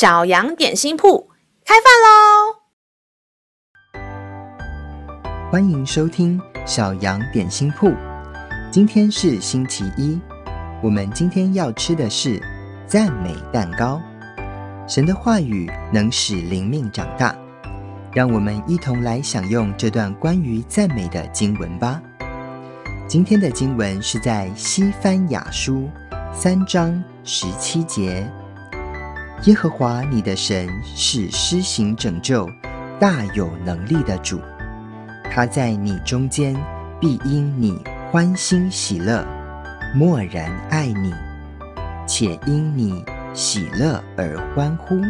小羊点心铺开饭喽！欢迎收听小羊点心铺。今天是星期一，我们今天要吃的是赞美蛋糕。神的话语能使灵命长大，让我们一同来享用这段关于赞美的经文吧。今天的经文是在西番雅书三章十七节。耶和华你的神是施行拯救、大有能力的主，他在你中间必因你欢欣喜乐，默然爱你，且因你喜乐而欢呼。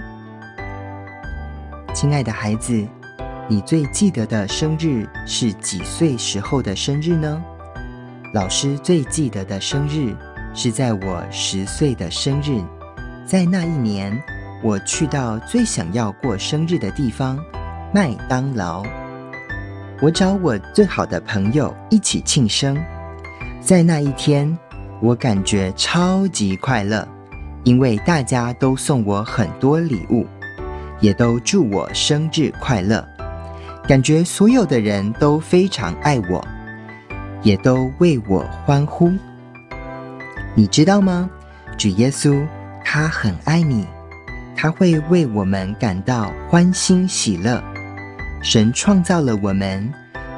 亲爱的孩子，你最记得的生日是几岁时候的生日呢？老师最记得的生日是在我十岁的生日。在那一年，我去到最想要过生日的地方——麦当劳。我找我最好的朋友一起庆生。在那一天，我感觉超级快乐，因为大家都送我很多礼物，也都祝我生日快乐。感觉所有的人都非常爱我，也都为我欢呼。你知道吗？主耶稣。他很爱你，他会为我们感到欢欣喜乐。神创造了我们，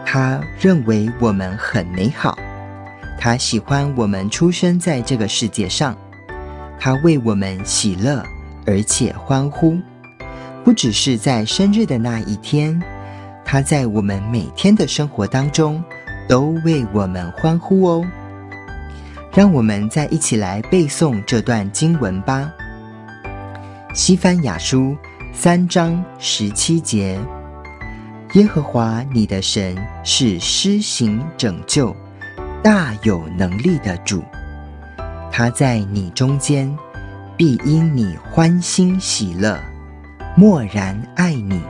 他认为我们很美好，他喜欢我们出生在这个世界上，他为我们喜乐而且欢呼。不只是在生日的那一天，他在我们每天的生活当中都为我们欢呼哦。让我们再一起来背诵这段经文吧。西番雅书三章十七节：耶和华你的神是施行拯救、大有能力的主，他在你中间必因你欢欣喜乐，默然爱你，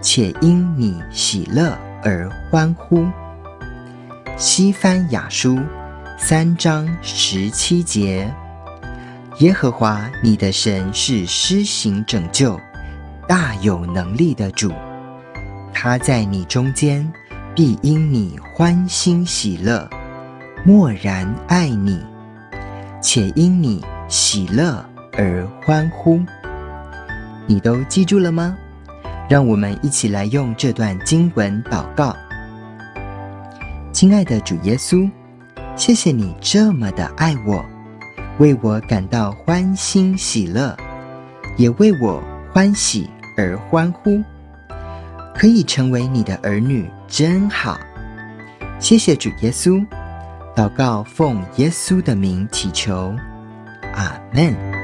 且因你喜乐而欢呼。西番雅书。三章十七节：耶和华你的神是施行拯救、大有能力的主，他在你中间必因你欢欣喜乐，默然爱你，且因你喜乐而欢呼。你都记住了吗？让我们一起来用这段经文祷告。亲爱的主耶稣。谢谢你这么的爱我，为我感到欢欣喜乐，也为我欢喜而欢呼。可以成为你的儿女真好。谢谢主耶稣，祷告奉耶稣的名祈求，阿门。